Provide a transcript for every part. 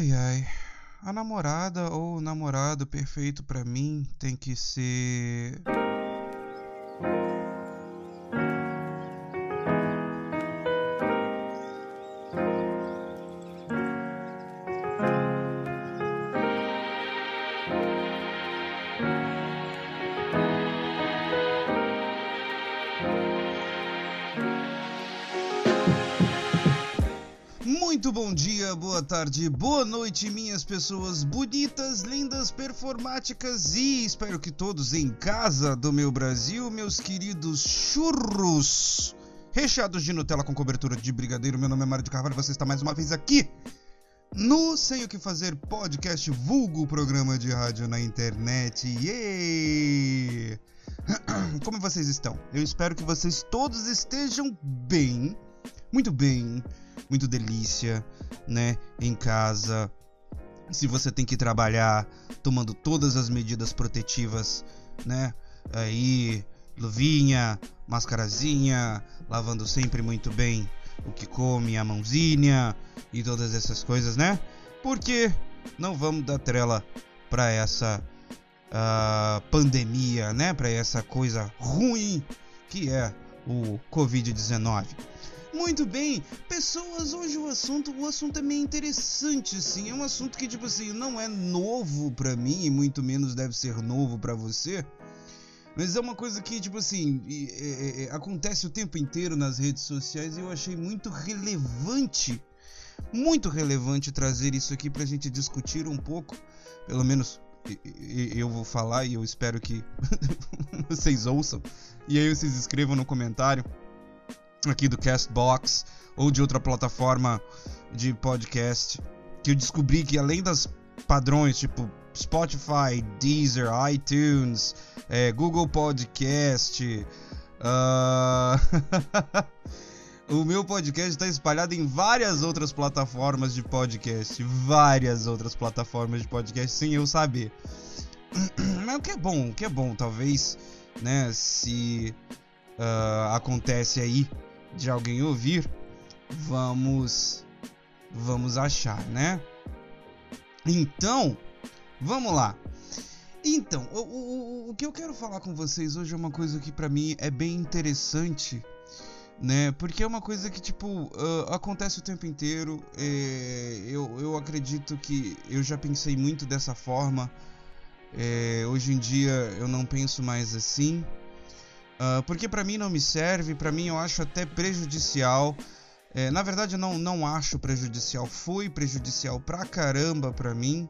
Ai ai. A namorada ou o namorado perfeito para mim tem que ser tarde, boa noite, minhas pessoas bonitas, lindas, performáticas e espero que todos em casa do meu Brasil, meus queridos churros recheados de Nutella com cobertura de brigadeiro. Meu nome é Mário de Carvalho, você está mais uma vez aqui no Sem o que Fazer podcast, vulgo programa de rádio na internet. Yeah! Como vocês estão? Eu espero que vocês todos estejam bem, muito bem muito delícia, né? Em casa. Se você tem que trabalhar tomando todas as medidas protetivas, né? Aí, luvinha, mascarazinha, lavando sempre muito bem o que come, a mãozinha e todas essas coisas, né? Porque não vamos dar trela para essa uh, pandemia, né? Para essa coisa ruim que é o Covid-19. Muito bem, pessoas, hoje o assunto, o assunto é meio interessante, assim, é um assunto que, tipo assim, não é novo para mim e muito menos deve ser novo para você, mas é uma coisa que, tipo assim, é, é, acontece o tempo inteiro nas redes sociais e eu achei muito relevante, muito relevante trazer isso aqui pra gente discutir um pouco, pelo menos eu vou falar e eu espero que vocês ouçam, e aí vocês escrevam no comentário aqui do Castbox ou de outra plataforma de podcast que eu descobri que além das padrões tipo Spotify, Deezer, iTunes, é, Google Podcast, uh... o meu podcast está espalhado em várias outras plataformas de podcast, várias outras plataformas de podcast sem eu saber. Mas o que é bom, o que é bom, talvez, né, se uh, acontece aí de alguém ouvir, vamos vamos achar, né? Então, vamos lá. Então, o, o, o que eu quero falar com vocês hoje é uma coisa que para mim é bem interessante, né? Porque é uma coisa que, tipo, uh, acontece o tempo inteiro. É, eu, eu acredito que eu já pensei muito dessa forma. É, hoje em dia eu não penso mais assim. Uh, porque para mim não me serve, para mim eu acho até prejudicial. É, na verdade, não, não acho prejudicial, foi prejudicial pra caramba pra mim.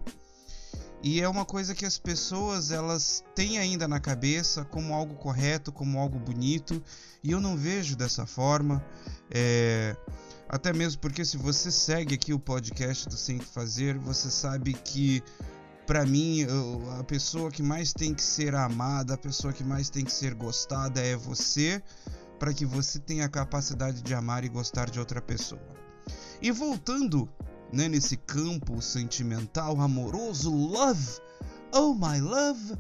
E é uma coisa que as pessoas elas têm ainda na cabeça como algo correto, como algo bonito, e eu não vejo dessa forma. É, até mesmo porque se você segue aqui o podcast do Sem Fazer, você sabe que para mim, a pessoa que mais tem que ser amada, a pessoa que mais tem que ser gostada é você, para que você tenha a capacidade de amar e gostar de outra pessoa. E voltando né, nesse campo sentimental, amoroso, love, oh my love,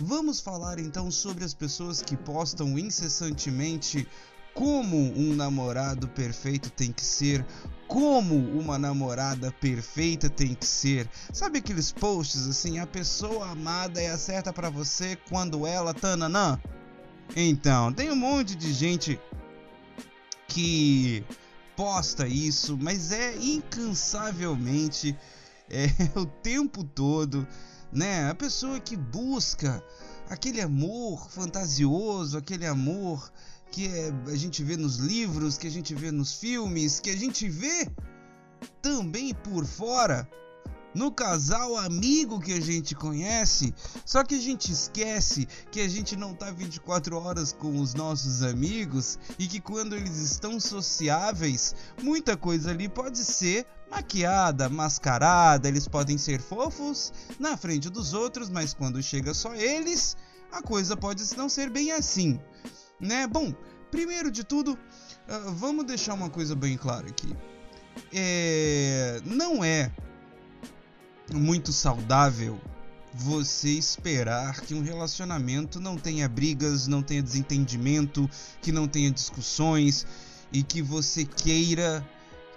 vamos falar então sobre as pessoas que postam incessantemente como um namorado perfeito tem que ser, como uma namorada perfeita tem que ser. Sabe aqueles posts assim, a pessoa amada é a certa para você quando ela tananã? Então, tem um monte de gente que posta isso, mas é incansavelmente é, o tempo todo, né? A pessoa que busca aquele amor fantasioso, aquele amor que é, a gente vê nos livros, que a gente vê nos filmes, que a gente vê também por fora no casal amigo que a gente conhece, só que a gente esquece que a gente não tá 24 horas com os nossos amigos e que quando eles estão sociáveis, muita coisa ali pode ser maquiada, mascarada, eles podem ser fofos na frente dos outros, mas quando chega só eles, a coisa pode não ser bem assim né? Bom, primeiro de tudo, uh, vamos deixar uma coisa bem clara aqui. É, não é muito saudável você esperar que um relacionamento não tenha brigas, não tenha desentendimento, que não tenha discussões e que você queira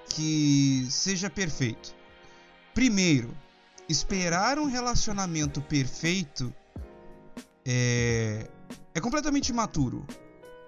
que seja perfeito. primeiro, esperar um relacionamento perfeito é, é completamente imaturo.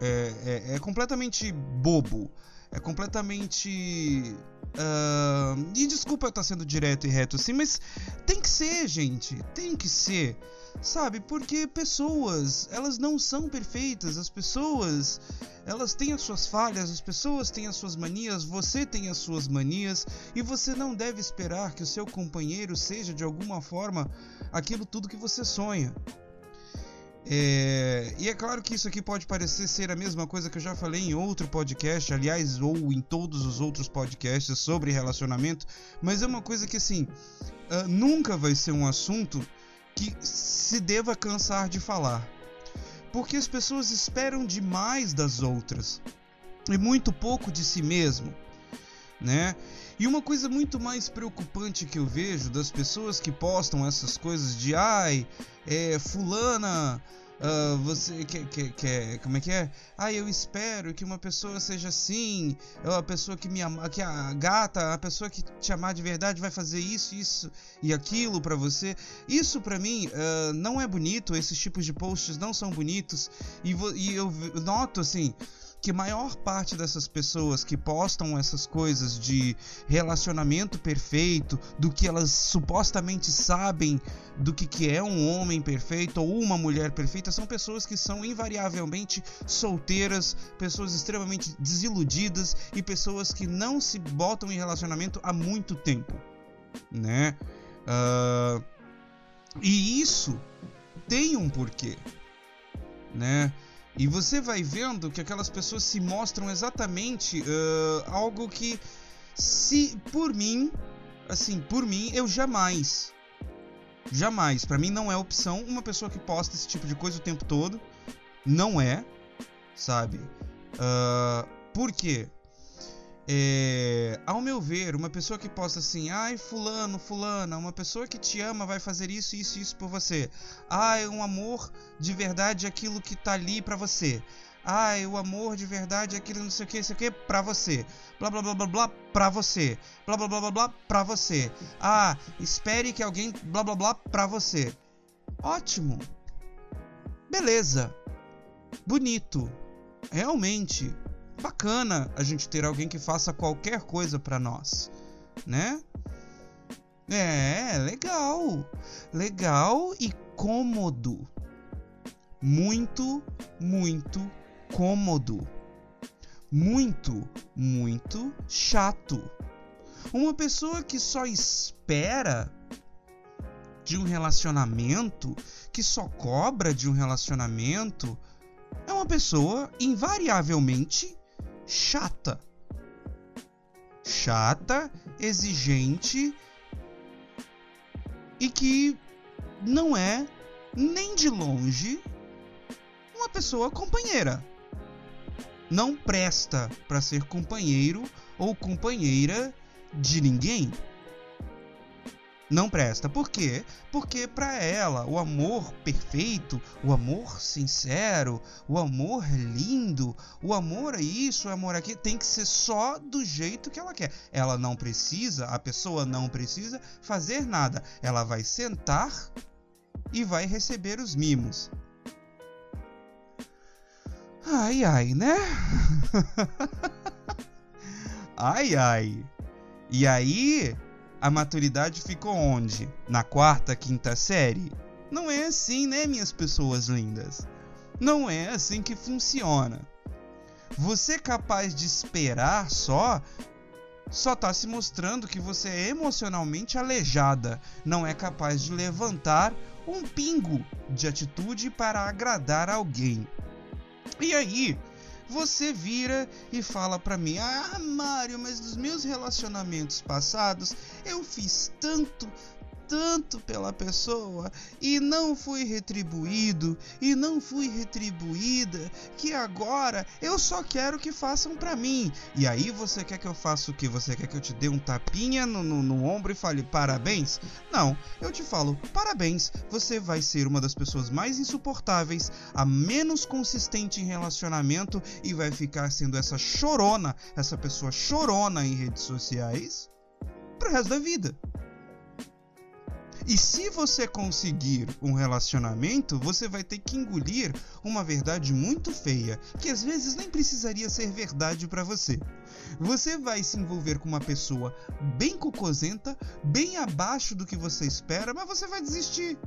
É, é, é completamente bobo. É completamente. Uh, e desculpa eu estar sendo direto e reto assim, mas tem que ser, gente. Tem que ser. Sabe? Porque pessoas, elas não são perfeitas. As pessoas, elas têm as suas falhas, as pessoas têm as suas manias, você tem as suas manias. E você não deve esperar que o seu companheiro seja de alguma forma aquilo tudo que você sonha. É, e é claro que isso aqui pode parecer ser a mesma coisa que eu já falei em outro podcast, aliás, ou em todos os outros podcasts sobre relacionamento, mas é uma coisa que assim uh, nunca vai ser um assunto que se deva cansar de falar, porque as pessoas esperam demais das outras e muito pouco de si mesmo, né? E uma coisa muito mais preocupante que eu vejo das pessoas que postam essas coisas de ai, é, fulana, uh, você quer, quer, como é que é? Ah, eu espero que uma pessoa seja assim, a pessoa que me ama, que a gata, a pessoa que te amar de verdade vai fazer isso, isso e aquilo para você. Isso para mim uh, não é bonito, esses tipos de posts não são bonitos e, e eu noto assim que maior parte dessas pessoas que postam essas coisas de relacionamento perfeito, do que elas supostamente sabem do que, que é um homem perfeito ou uma mulher perfeita, são pessoas que são invariavelmente solteiras, pessoas extremamente desiludidas e pessoas que não se botam em relacionamento há muito tempo, né? Uh, e isso tem um porquê, né? E você vai vendo que aquelas pessoas se mostram exatamente uh, algo que, se por mim, assim, por mim, eu jamais, jamais, para mim não é opção uma pessoa que posta esse tipo de coisa o tempo todo. Não é, sabe? Uh, por quê? É, ao meu ver, uma pessoa que posta assim, ai, fulano, fulana, uma pessoa que te ama vai fazer isso, isso, isso por você. Ai, um amor de verdade é aquilo que tá ali para você. Ai, o amor de verdade é aquilo não sei o que, não sei o que, pra você. Blá blá blá blá blá pra você. Blá blá blá blá blá pra você. Ah, espere que alguém blá blá blá pra você. Ótimo. Beleza. Bonito. Realmente bacana a gente ter alguém que faça qualquer coisa para nós, né? É, legal. Legal e cômodo. Muito, muito cômodo. Muito, muito chato. Uma pessoa que só espera de um relacionamento, que só cobra de um relacionamento, é uma pessoa invariavelmente chata. Chata, exigente e que não é nem de longe uma pessoa companheira. Não presta para ser companheiro ou companheira de ninguém não presta. Por quê? Porque para ela o amor perfeito, o amor sincero, o amor lindo, o amor é isso, o amor aqui tem que ser só do jeito que ela quer. Ela não precisa, a pessoa não precisa fazer nada. Ela vai sentar e vai receber os mimos. Ai ai, né? ai ai. E aí, a maturidade ficou onde? Na quarta, quinta série? Não é assim, né, minhas pessoas lindas? Não é assim que funciona. Você capaz de esperar só só está se mostrando que você é emocionalmente aleijada, não é capaz de levantar um pingo de atitude para agradar alguém. E aí, você vira e fala para mim: "Ah, Mário, mas nos meus relacionamentos passados eu fiz tanto, tanto pela pessoa e não fui retribuído e não fui retribuída que agora eu só quero que façam para mim. E aí você quer que eu faça o que? Você quer que eu te dê um tapinha no, no, no ombro e fale parabéns? Não, eu te falo parabéns. Você vai ser uma das pessoas mais insuportáveis, a menos consistente em relacionamento e vai ficar sendo essa chorona, essa pessoa chorona em redes sociais pro resto da vida. E se você conseguir um relacionamento, você vai ter que engolir uma verdade muito feia, que às vezes nem precisaria ser verdade para você. Você vai se envolver com uma pessoa bem cocosenta, bem abaixo do que você espera, mas você vai desistir.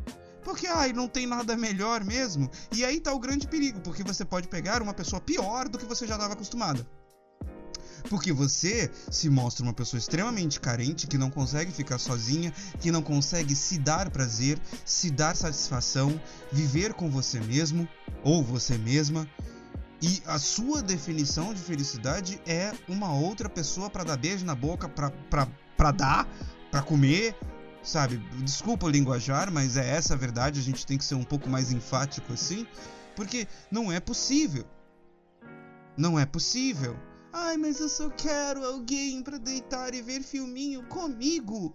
Porque, ai, não tem nada melhor mesmo. E aí tá o grande perigo, porque você pode pegar uma pessoa pior do que você já estava acostumada. Porque você se mostra uma pessoa extremamente carente, que não consegue ficar sozinha, que não consegue se dar prazer, se dar satisfação, viver com você mesmo ou você mesma. E a sua definição de felicidade é uma outra pessoa para dar beijo na boca, para dar, para comer, sabe? Desculpa o linguajar, mas é essa a verdade, a gente tem que ser um pouco mais enfático assim, porque não é possível. Não é possível. Ai, mas eu só quero alguém para deitar e ver filminho comigo,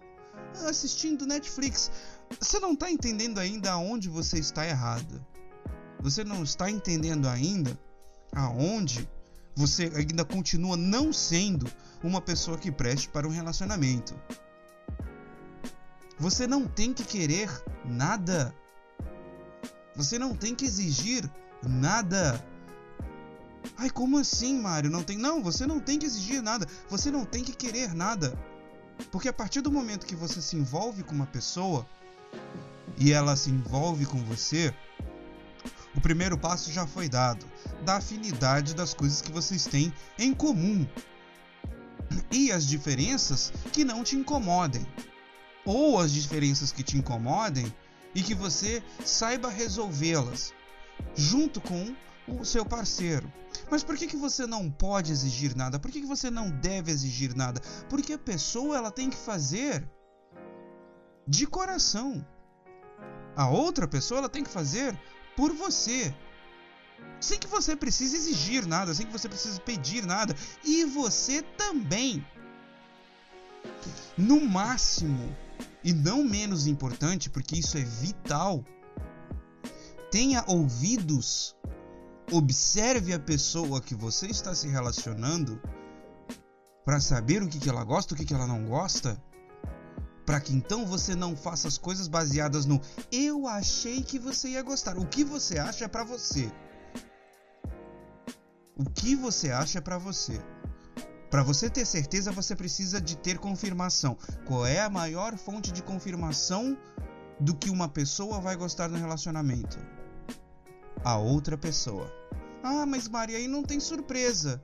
assistindo Netflix. Você não tá entendendo ainda aonde você está errado. Você não está entendendo ainda aonde você ainda continua não sendo uma pessoa que preste para um relacionamento. Você não tem que querer nada. Você não tem que exigir nada. Ai, como assim, Mário? Não tem. Não, você não tem que exigir nada. Você não tem que querer nada. Porque a partir do momento que você se envolve com uma pessoa e ela se envolve com você, o primeiro passo já foi dado da afinidade das coisas que vocês têm em comum e as diferenças que não te incomodem, ou as diferenças que te incomodem e que você saiba resolvê-las junto com o seu parceiro. Mas por que, que você não pode exigir nada? Por que, que você não deve exigir nada? Porque a pessoa ela tem que fazer de coração. A outra pessoa ela tem que fazer por você. Sem que você precise exigir nada, sem que você precise pedir nada. E você também. No máximo, e não menos importante, porque isso é vital, tenha ouvidos Observe a pessoa que você está se relacionando para saber o que, que ela gosta, o que, que ela não gosta. Para que então você não faça as coisas baseadas no eu achei que você ia gostar. O que você acha é para você. O que você acha é para você. Para você ter certeza, você precisa de ter confirmação. Qual é a maior fonte de confirmação do que uma pessoa vai gostar no relacionamento? a outra pessoa. Ah, mas Maria, aí não tem surpresa.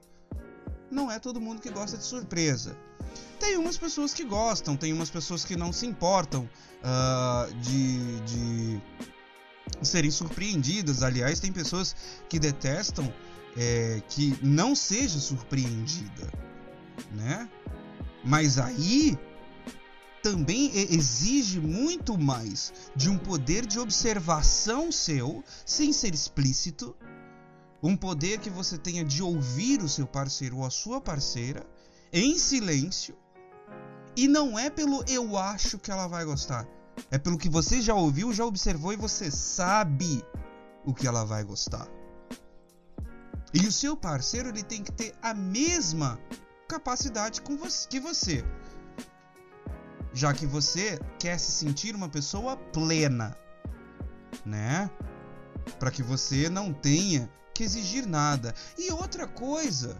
Não é todo mundo que gosta de surpresa. Tem umas pessoas que gostam, tem umas pessoas que não se importam uh, de, de serem surpreendidas. Aliás, tem pessoas que detestam é, que não seja surpreendida, né? Mas aí também exige muito mais de um poder de observação seu, sem ser explícito, um poder que você tenha de ouvir o seu parceiro ou a sua parceira em silêncio. E não é pelo eu acho que ela vai gostar. É pelo que você já ouviu, já observou e você sabe o que ela vai gostar. E o seu parceiro ele tem que ter a mesma capacidade que você já que você quer se sentir uma pessoa plena, né? Para que você não tenha que exigir nada. E outra coisa,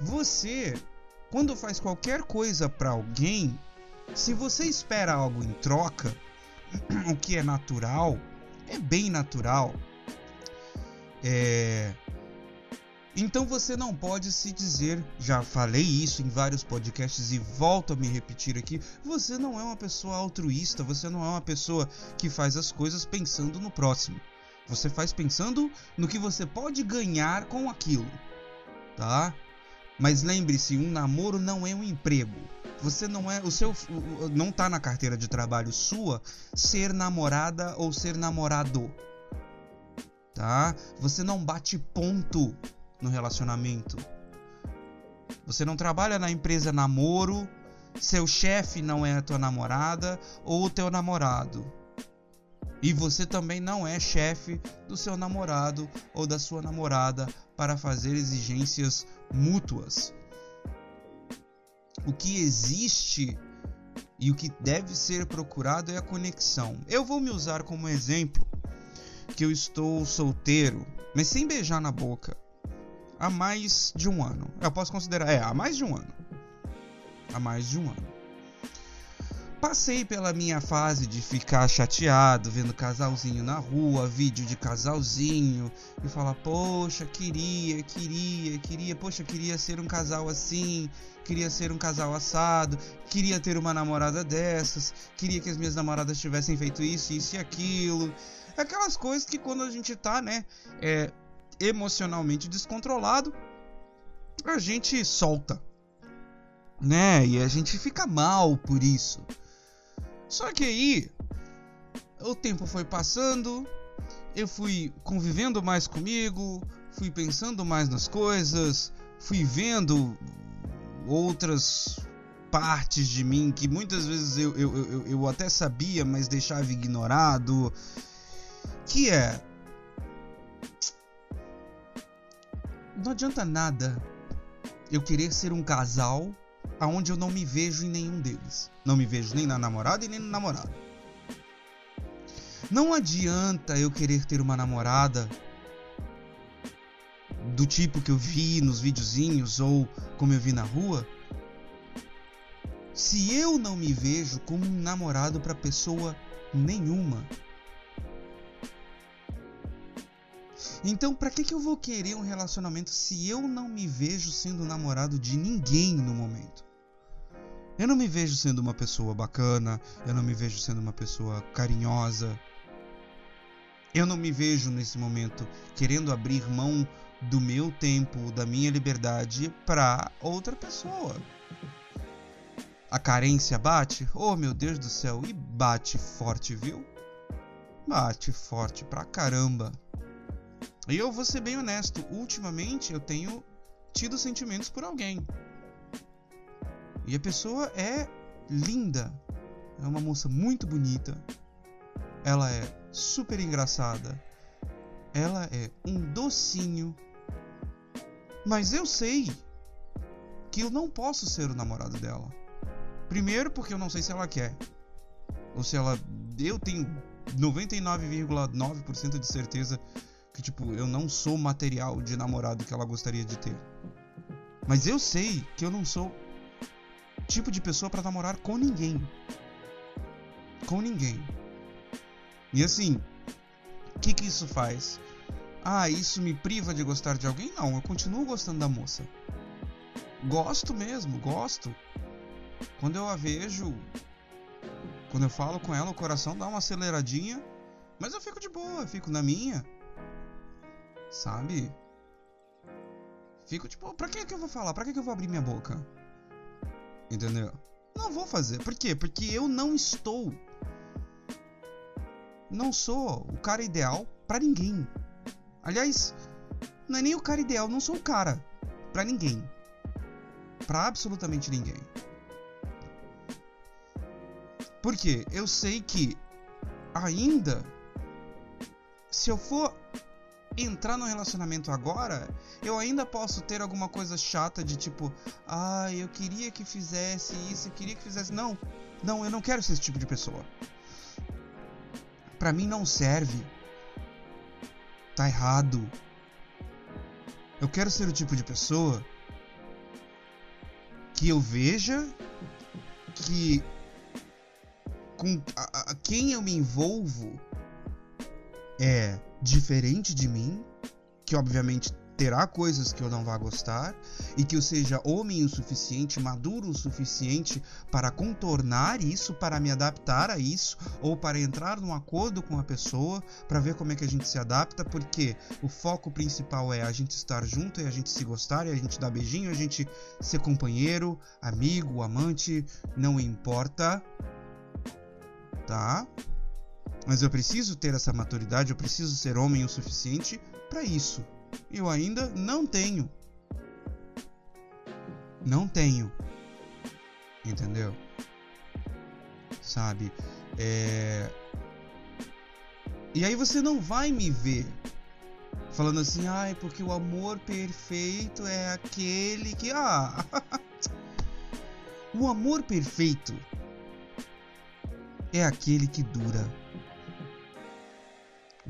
você quando faz qualquer coisa para alguém, se você espera algo em troca, o que é natural, é bem natural. É, então você não pode se dizer, já falei isso em vários podcasts e volto a me repetir aqui, você não é uma pessoa altruísta, você não é uma pessoa que faz as coisas pensando no próximo. Você faz pensando no que você pode ganhar com aquilo, tá? Mas lembre-se, um namoro não é um emprego. Você não é o seu não tá na carteira de trabalho sua ser namorada ou ser namorado. Tá? Você não bate ponto no relacionamento. Você não trabalha na empresa namoro, seu chefe não é a tua namorada ou o teu namorado. E você também não é chefe do seu namorado ou da sua namorada para fazer exigências mútuas. O que existe E o que deve ser procurado é a conexão. Eu vou me usar como exemplo que eu estou solteiro, mas sem beijar na boca, há mais de um ano. Eu posso considerar, é, há mais de um ano. Há mais de um ano. Passei pela minha fase de ficar chateado vendo casalzinho na rua, vídeo de casalzinho, e falar: Poxa, queria, queria, queria, poxa, queria ser um casal assim, queria ser um casal assado, queria ter uma namorada dessas, queria que as minhas namoradas tivessem feito isso, isso e aquilo. Aquelas coisas que quando a gente tá, né, é, emocionalmente descontrolado, a gente solta, né? E a gente fica mal por isso. Só que aí o tempo foi passando, eu fui convivendo mais comigo, fui pensando mais nas coisas, fui vendo outras partes de mim que muitas vezes eu, eu, eu, eu até sabia, mas deixava ignorado. Que é. Não adianta nada eu querer ser um casal aonde eu não me vejo em nenhum deles. Não me vejo nem na namorada e nem no namorado. Não adianta eu querer ter uma namorada do tipo que eu vi nos videozinhos ou como eu vi na rua, se eu não me vejo como um namorado para pessoa nenhuma. Então, para que, que eu vou querer um relacionamento se eu não me vejo sendo namorado de ninguém no momento? Eu não me vejo sendo uma pessoa bacana, eu não me vejo sendo uma pessoa carinhosa. Eu não me vejo nesse momento querendo abrir mão do meu tempo, da minha liberdade para outra pessoa. A carência bate? Oh, meu Deus do céu, e bate forte, viu? Bate forte pra caramba. E eu vou ser bem honesto, ultimamente eu tenho tido sentimentos por alguém. E a pessoa é linda. É uma moça muito bonita. Ela é super engraçada. Ela é um docinho. Mas eu sei que eu não posso ser o namorado dela. Primeiro porque eu não sei se ela quer. Ou se ela eu tenho 99,9% de certeza que tipo, eu não sou material de namorado que ela gostaria de ter. Mas eu sei que eu não sou tipo de pessoa para namorar com ninguém. Com ninguém. E assim, o que, que isso faz? Ah, isso me priva de gostar de alguém? Não, eu continuo gostando da moça. Gosto mesmo, gosto. Quando eu a vejo, quando eu falo com ela, o coração dá uma aceleradinha, mas eu fico de boa, fico na minha. Sabe? Fico tipo, pra que, que eu vou falar? Pra que, que eu vou abrir minha boca? Entendeu? Não vou fazer. Por quê? Porque eu não estou. Não sou o cara ideal para ninguém. Aliás, não é nem o cara ideal, não sou o cara para ninguém. Para absolutamente ninguém. Porque eu sei que ainda se eu for entrar no relacionamento agora, eu ainda posso ter alguma coisa chata de tipo, ah, eu queria que fizesse isso, eu queria que fizesse. Não, não, eu não quero ser esse tipo de pessoa. Pra mim não serve. Tá errado. Eu quero ser o tipo de pessoa que eu veja que com a, a, quem eu me envolvo é diferente de mim, que obviamente terá coisas que eu não vá gostar e que eu seja homem o suficiente, maduro o suficiente para contornar isso, para me adaptar a isso ou para entrar num acordo com a pessoa para ver como é que a gente se adapta, porque o foco principal é a gente estar junto e a gente se gostar e a gente dar beijinho, a gente ser companheiro, amigo, amante, não importa, tá? Mas eu preciso ter essa maturidade, eu preciso ser homem o suficiente para isso. Eu ainda não tenho. Não tenho. Entendeu? Sabe? É... E aí você não vai me ver falando assim, ai, porque o amor perfeito é aquele que. Ah! o amor perfeito é aquele que dura.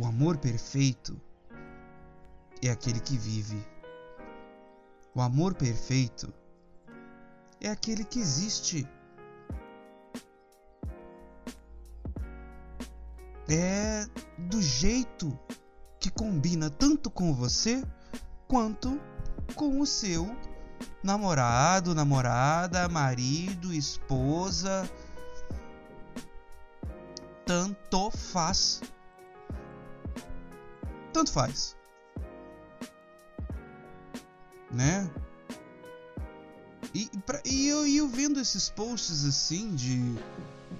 O amor perfeito é aquele que vive. O amor perfeito é aquele que existe. É do jeito que combina tanto com você quanto com o seu namorado, namorada, marido, esposa. Tanto faz. Tanto faz. Né? E, pra, e, eu, eu vendo esses posts assim de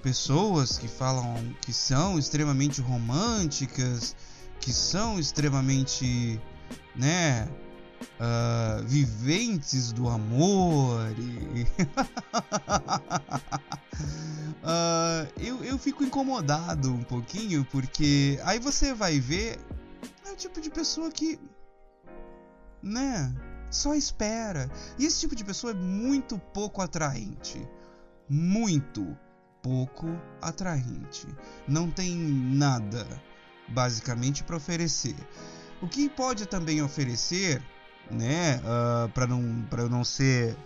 pessoas que falam que são extremamente românticas, que são extremamente, né, uh, viventes do amor. E... uh, eu, eu fico incomodado um pouquinho porque aí você vai ver tipo de pessoa que, né, só espera. E esse tipo de pessoa é muito pouco atraente. Muito pouco atraente. Não tem nada, basicamente, para oferecer. O que pode também oferecer, né, uh, ah, para não, não ser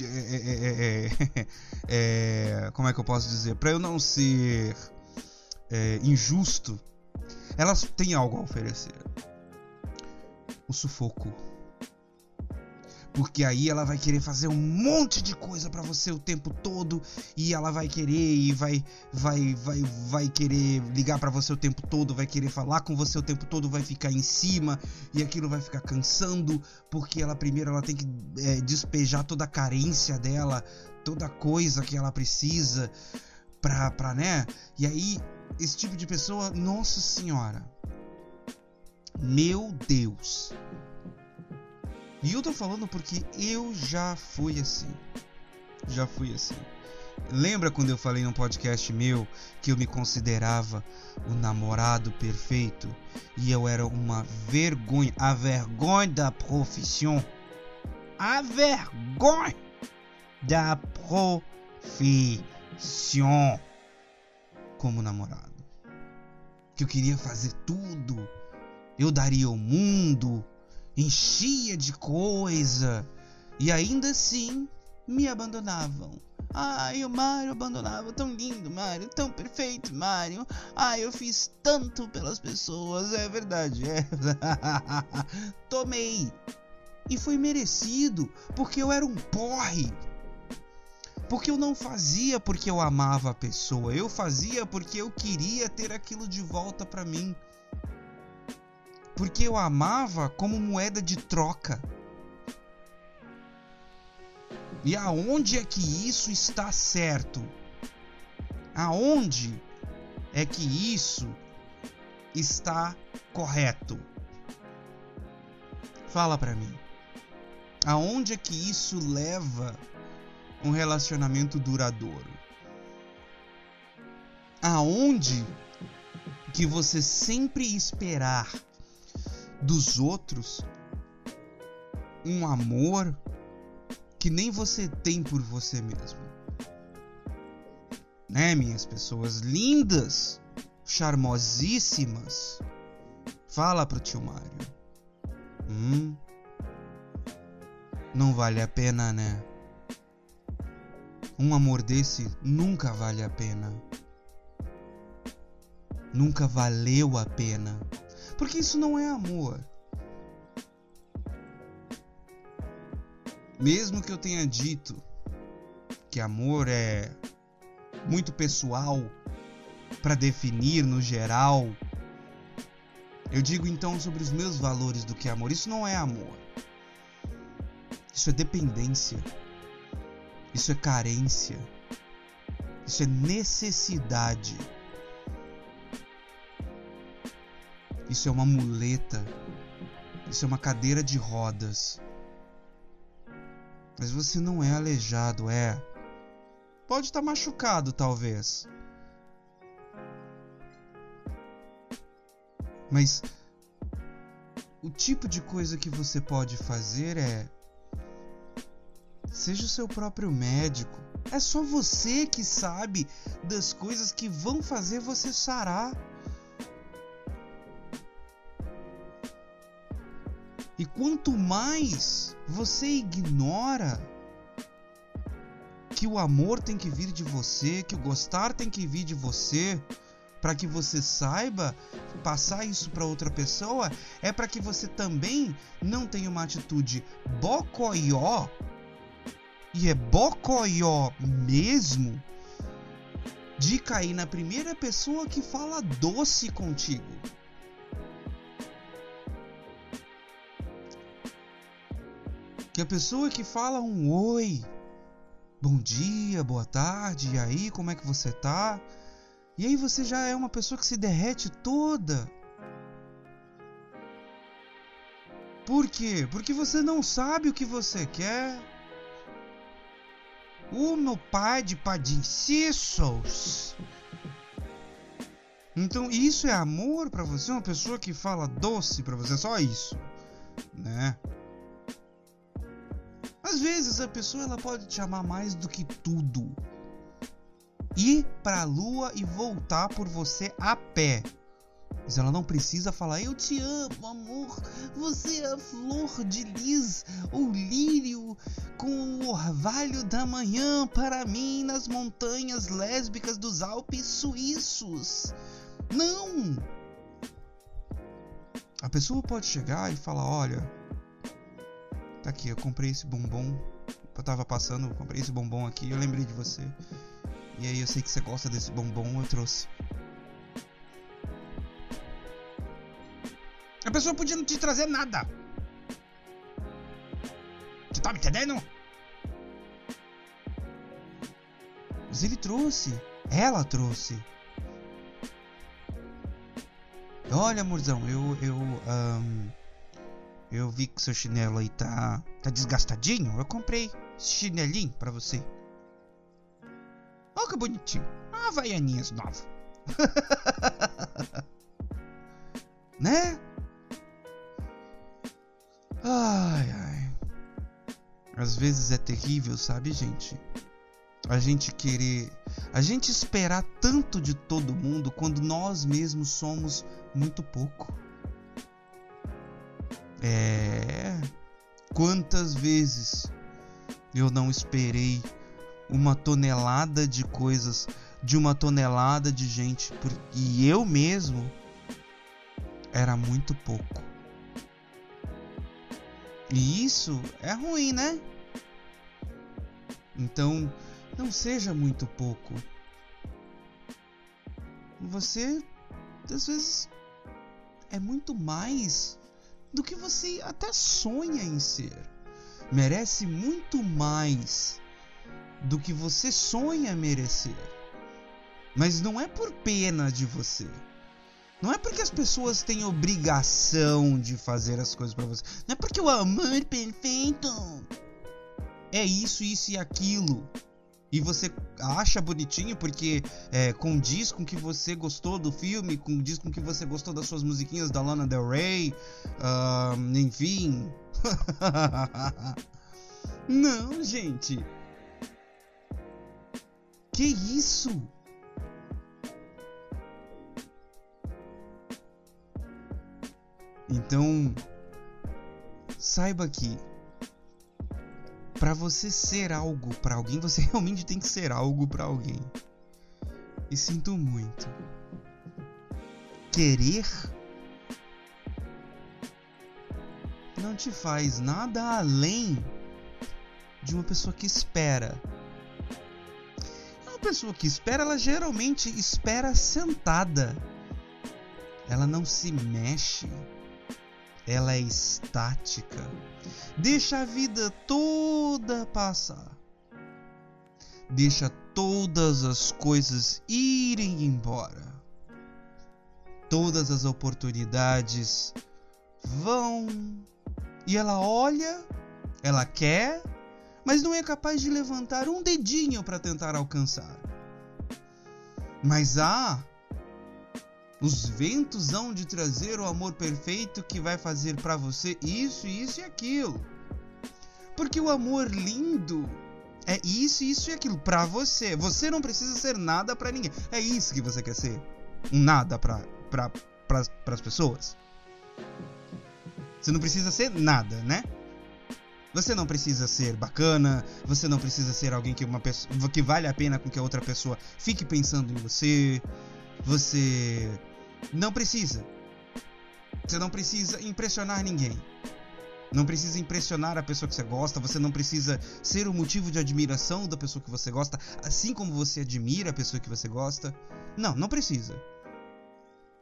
é, é, é, é, como é que eu posso dizer? Para eu não ser é, injusto, elas têm algo a oferecer o sufoco. Porque aí ela vai querer fazer um monte de coisa para você o tempo todo e ela vai querer e vai vai vai vai querer ligar para você o tempo todo, vai querer falar com você o tempo todo, vai ficar em cima e aquilo vai ficar cansando, porque ela primeiro ela tem que é, despejar toda a carência dela, toda coisa que ela precisa pra, pra né? E aí esse tipo de pessoa, nossa senhora, meu Deus. E eu tô falando porque eu já fui assim. Já fui assim. Lembra quando eu falei num podcast meu que eu me considerava o namorado perfeito e eu era uma vergonha, a vergonha da profissão. A vergonha da profissão como namorado. Que eu queria fazer tudo eu daria o mundo, enchia de coisa, e ainda assim me abandonavam. Ai, o Mario abandonava, tão lindo, Mario, tão perfeito, Mario. Ai, eu fiz tanto pelas pessoas, é verdade, é. Tomei. E foi merecido, porque eu era um porre. Porque eu não fazia porque eu amava a pessoa, eu fazia porque eu queria ter aquilo de volta para mim porque eu amava como moeda de troca. E aonde é que isso está certo? Aonde é que isso está correto? Fala para mim. Aonde é que isso leva um relacionamento duradouro? Aonde que você sempre esperar dos outros um amor que nem você tem por você mesmo. Né, minhas pessoas lindas, charmosíssimas? Fala pro tio Mário. Hum? Não vale a pena, né? Um amor desse nunca vale a pena. Nunca valeu a pena. Porque isso não é amor. Mesmo que eu tenha dito que amor é muito pessoal para definir no geral, eu digo então sobre os meus valores do que é amor. Isso não é amor. Isso é dependência. Isso é carência. Isso é necessidade. Isso é uma muleta. Isso é uma cadeira de rodas. Mas você não é aleijado, é. Pode estar machucado, talvez. Mas o tipo de coisa que você pode fazer é. Seja o seu próprio médico. É só você que sabe das coisas que vão fazer você sarar. E quanto mais você ignora que o amor tem que vir de você, que o gostar tem que vir de você, para que você saiba passar isso para outra pessoa, é para que você também não tenha uma atitude bocoió, e é bocoió mesmo, de cair na primeira pessoa que fala doce contigo. Que a pessoa que fala um oi, bom dia, boa tarde, e aí, como é que você tá? E aí você já é uma pessoa que se derrete toda. Por quê? Porque você não sabe o que você quer. O meu pai de padincissos. Então isso é amor para você? Uma pessoa que fala doce para você? Só isso, né? Às vezes a pessoa ela pode te amar mais do que tudo. Ir para a lua e voltar por você a pé. Mas ela não precisa falar: Eu te amo, amor. Você é a flor de lis, o lírio com o orvalho da manhã para mim nas montanhas lésbicas dos Alpes suíços. Não! A pessoa pode chegar e falar: Olha, Tá aqui, eu comprei esse bombom. Eu tava passando, eu comprei esse bombom aqui, eu lembrei de você. E aí eu sei que você gosta desse bombom, eu trouxe. Pessoa podia não te trazer nada. Tu tá me entendendo? Mas ele trouxe. Ela trouxe. Olha, amorzão, eu. eu um, eu vi que seu chinelo aí tá, tá desgastadinho. Eu comprei esse chinelinho pra você. Olha que bonitinho. Ah, Havaianinhas nova. né? Ai, ai. Às vezes é terrível, sabe, gente? A gente querer. A gente esperar tanto de todo mundo quando nós mesmos somos muito pouco. É. Quantas vezes eu não esperei uma tonelada de coisas de uma tonelada de gente e eu mesmo era muito pouco. E isso é ruim, né? Então, não seja muito pouco. Você às vezes é muito mais do que você até sonha em ser. Merece muito mais do que você sonha merecer. Mas não é por pena de você. Não é porque as pessoas têm obrigação de fazer as coisas para você. Não é porque o amor perfeito é isso, isso e aquilo e você acha bonitinho porque é, condiz com que você gostou do filme, condiz com que você gostou das suas musiquinhas da Lana Del Rey, uh, enfim. Não, gente. Que isso? Então, saiba que para você ser algo para alguém, você realmente tem que ser algo para alguém. E sinto muito. Querer não te faz nada além de uma pessoa que espera. Uma pessoa que espera, ela geralmente espera sentada. Ela não se mexe ela é estática. Deixa a vida toda passar. Deixa todas as coisas irem embora. Todas as oportunidades vão. E ela olha, ela quer, mas não é capaz de levantar um dedinho para tentar alcançar. Mas há os ventos hão de trazer o amor perfeito que vai fazer para você isso, isso e aquilo. Porque o amor lindo É isso, isso e aquilo pra você. Você não precisa ser nada para ninguém. É isso que você quer ser? Um nada pra, pra, pra, pras pessoas? Você não precisa ser nada, né? Você não precisa ser bacana, você não precisa ser alguém que uma pessoa que vale a pena com que a outra pessoa fique pensando em você. Você não precisa. Você não precisa impressionar ninguém. Não precisa impressionar a pessoa que você gosta, você não precisa ser o motivo de admiração da pessoa que você gosta, assim como você admira a pessoa que você gosta. Não, não precisa.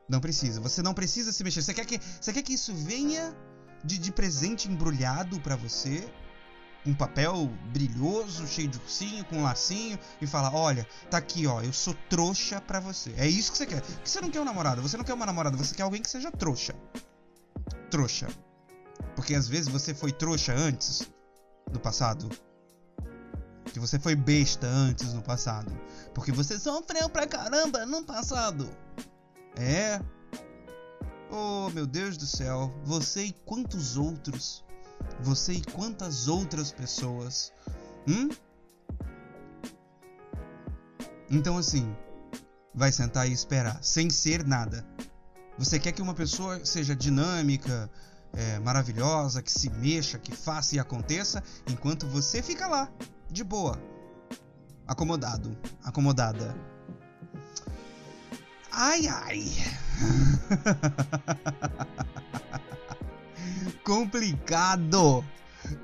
Não precisa. Você não precisa se mexer. Você quer que, você quer que isso venha de, de presente embrulhado para você? Um papel brilhoso, cheio de ursinho, com um lacinho, e falar: Olha, tá aqui, ó, eu sou trouxa pra você. É isso que você quer. Porque você não quer um namorado, você não quer uma namorada, você quer alguém que seja trouxa. Trouxa. Porque às vezes você foi trouxa antes, no passado. Que você foi besta antes no passado. Porque você sofreu pra caramba no passado. É. Oh, meu Deus do céu. Você e quantos outros? Você e quantas outras pessoas? Hum? Então assim, vai sentar e esperar, sem ser nada. Você quer que uma pessoa seja dinâmica, é, maravilhosa, que se mexa, que faça e aconteça, enquanto você fica lá, de boa, acomodado, acomodada. Ai, ai. Complicado.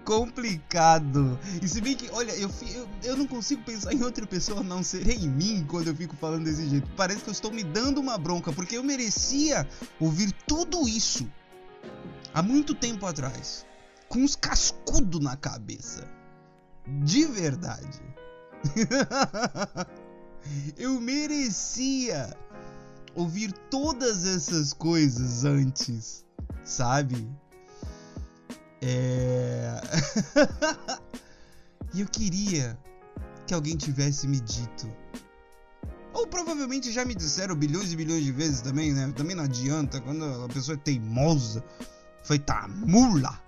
Complicado. E se bem que, olha, eu, eu, eu não consigo pensar em outra pessoa não ser em mim quando eu fico falando desse jeito. Parece que eu estou me dando uma bronca, porque eu merecia ouvir tudo isso há muito tempo atrás, com uns cascudos na cabeça. De verdade. eu merecia ouvir todas essas coisas antes, sabe? É. e eu queria que alguém tivesse me dito. Ou provavelmente já me disseram bilhões e bilhões de vezes também, né? Também não adianta quando a pessoa é teimosa feita mula.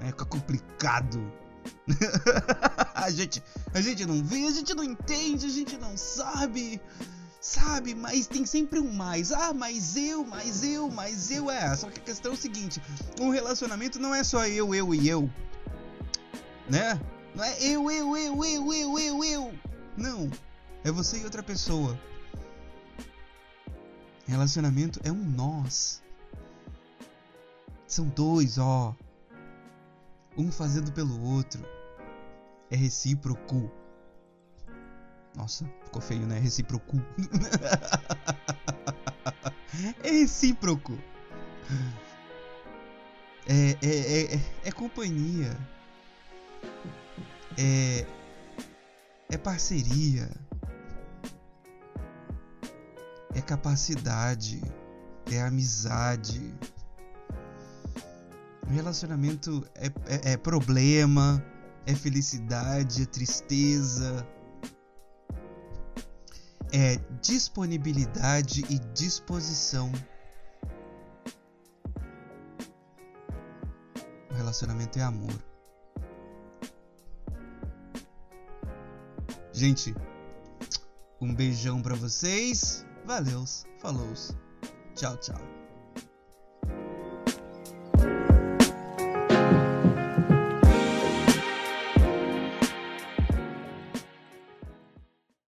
É, fica complicado. a gente, a gente não vê, a gente não entende, a gente não sabe. Sabe, mas tem sempre um mais. Ah, mas eu, mas eu, mas eu é. Só que a questão é o seguinte: um relacionamento não é só eu, eu e eu. Né? Não é eu, eu, eu, eu, eu, eu, eu. Não. É você e outra pessoa. Relacionamento é um nós. São dois, ó. Um fazendo pelo outro. É recíproco. Nossa, ficou feio, né? Recíproco. é recíproco. É, é, é, é companhia. É, é parceria. É capacidade. É amizade. Relacionamento é, é, é problema, é felicidade, é tristeza, é disponibilidade e disposição. O relacionamento é amor. Gente, um beijão para vocês. Valeus, falou. Tchau, tchau.